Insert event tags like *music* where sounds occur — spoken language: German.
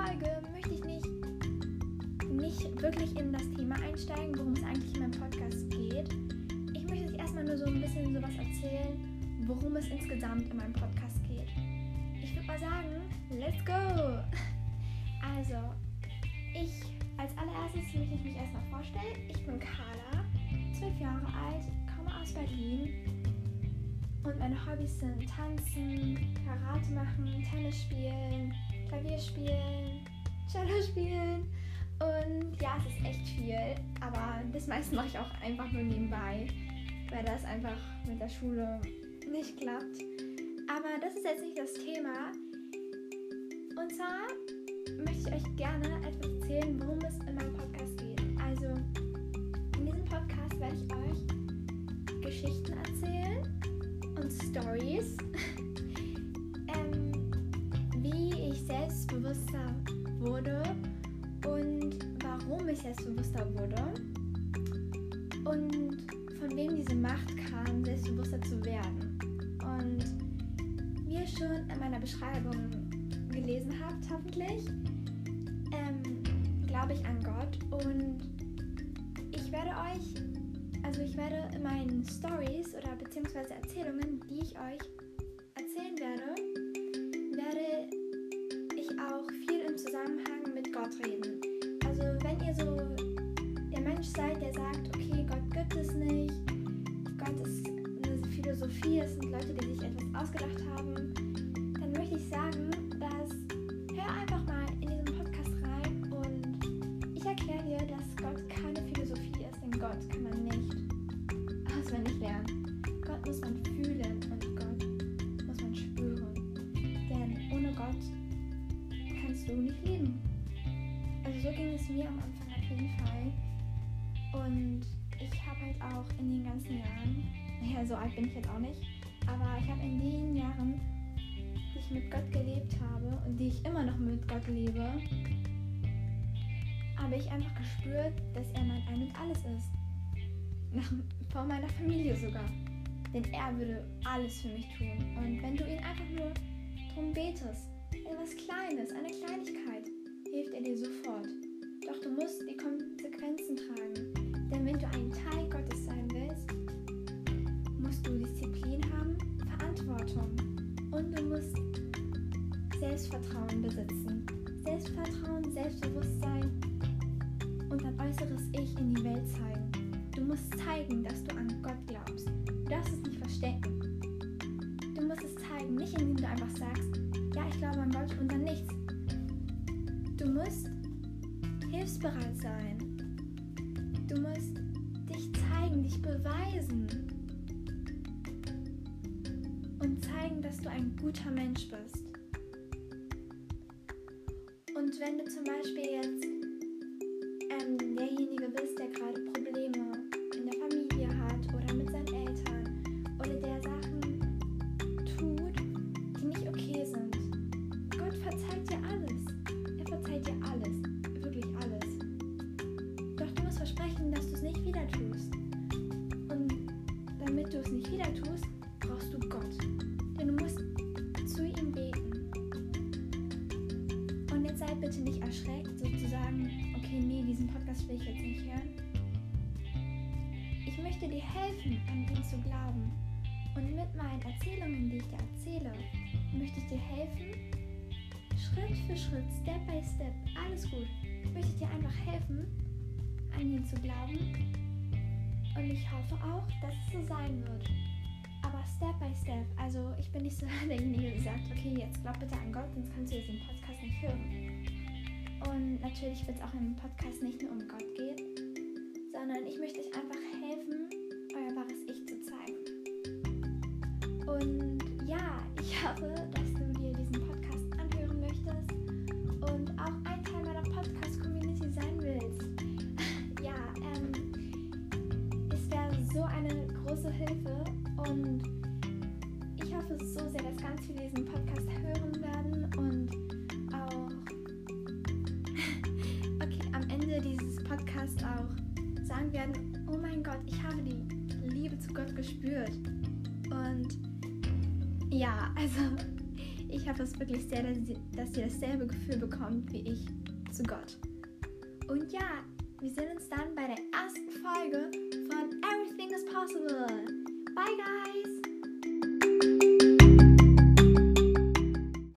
Folge möchte ich nicht, nicht wirklich in das Thema einsteigen, worum es eigentlich in meinem Podcast geht. Ich möchte euch erstmal nur so ein bisschen sowas erzählen, worum es insgesamt in meinem Podcast geht. Ich würde mal sagen, let's go! *laughs* Also, ich als allererstes möchte ich mich erstmal vorstellen. Ich bin Carla, zwölf Jahre alt, komme aus Berlin und meine Hobbys sind Tanzen, Karate machen, Tennis spielen, spielen und ja, es ist echt viel, aber das meiste mache ich auch einfach nur nebenbei, weil das einfach mit der Schule nicht klappt. Aber das ist jetzt nicht das Thema. Und zwar möchte ich euch gerne etwas erzählen, worum es in meinem Podcast geht. Also, in diesem Podcast werde ich euch Geschichten erzählen und Stories, *laughs* ähm, wie ich selbstbewusster wurde warum ich selbstbewusster wurde und von wem diese Macht kam, selbstbewusster zu werden. Und wie ihr schon in meiner Beschreibung gelesen habt, hoffentlich, ähm, glaube ich an Gott und ich werde euch, also ich werde in meinen Stories oder beziehungsweise Erzählungen, die ich euch erzählen werde, werde ich auch viel im Zusammenhang mit Gott reden. Mensch seid, der sagt, okay, Gott gibt es nicht, Gott ist eine Philosophie, es sind Leute, die sich etwas ausgedacht haben, dann möchte ich sagen, dass hör einfach mal in diesen Podcast rein und ich erkläre dir, dass Gott keine Philosophie ist, denn Gott kann man nicht auswendig lernen. Gott muss man fühlen und Gott muss man spüren. Denn ohne Gott kannst du nicht leben. Also so ging es mir am Anfang auf jeden Fall. Und ich habe halt auch in den ganzen Jahren, naja, so alt bin ich jetzt auch nicht, aber ich habe in den Jahren, die ich mit Gott gelebt habe und die ich immer noch mit Gott lebe, habe ich einfach gespürt, dass er mein Ein und Alles ist. Nach, vor meiner Familie sogar. Denn er würde alles für mich tun. Und wenn du ihn einfach nur drum betest, etwas Kleines, eine Kleinigkeit, hilft er dir sofort. Doch du musst die Konsequenzen tragen. Denn wenn du ein Teil Gottes sein willst, musst du Disziplin haben, Verantwortung und du musst Selbstvertrauen besitzen. Selbstvertrauen, Selbstbewusstsein und dein äußeres Ich in die Welt zeigen. Du musst zeigen, dass du an Gott glaubst. Du darfst es nicht verstecken. Du musst es zeigen, nicht indem du einfach sagst, ja, ich glaube an Gott und dann nichts. Du musst hilfsbereit sein. Du musst dich zeigen, dich beweisen. Und zeigen, dass du ein guter Mensch bist. Und wenn du zum Beispiel jetzt wieder tust, brauchst du Gott. Denn du musst zu ihm beten. Und jetzt sei bitte nicht erschreckt, sozusagen, okay, nee, diesen Podcast will ich jetzt nicht hören. Ich möchte dir helfen, an ihn zu glauben. Und mit meinen Erzählungen, die ich dir erzähle, möchte ich dir helfen, Schritt für Schritt, Step by Step, alles gut, möchte ich dir einfach helfen, an ihn zu glauben. Und ich hoffe auch, dass es so sein wird. Aber Step by Step, also ich bin nicht so *laughs* derjenige, der sagt, okay, jetzt glaub bitte an Gott, sonst kannst du diesen Podcast nicht hören. Und natürlich wird es auch im Podcast nicht nur um Gott gehen, sondern ich möchte euch einfach helfen, euer wahres Ich zu zeigen. Und ja, ich hoffe, dass du dir diesen Podcast anhören möchtest und auch ein Teil meiner Podcast-Community sein willst. *laughs* ja, ähm, es wäre so eine große Hilfe und ich hoffe so sehr, dass ganz viele diesen Podcast hören werden und auch *laughs* okay, am Ende dieses Podcasts auch sagen werden, oh mein Gott, ich habe die Liebe zu Gott gespürt. Und ja, also *laughs* ich hoffe es wirklich sehr, dass ihr, dass ihr dasselbe Gefühl bekommt wie ich zu Gott. Und ja, wir sehen uns dann bei der ersten Folge von Everything is Possible. Bye guys!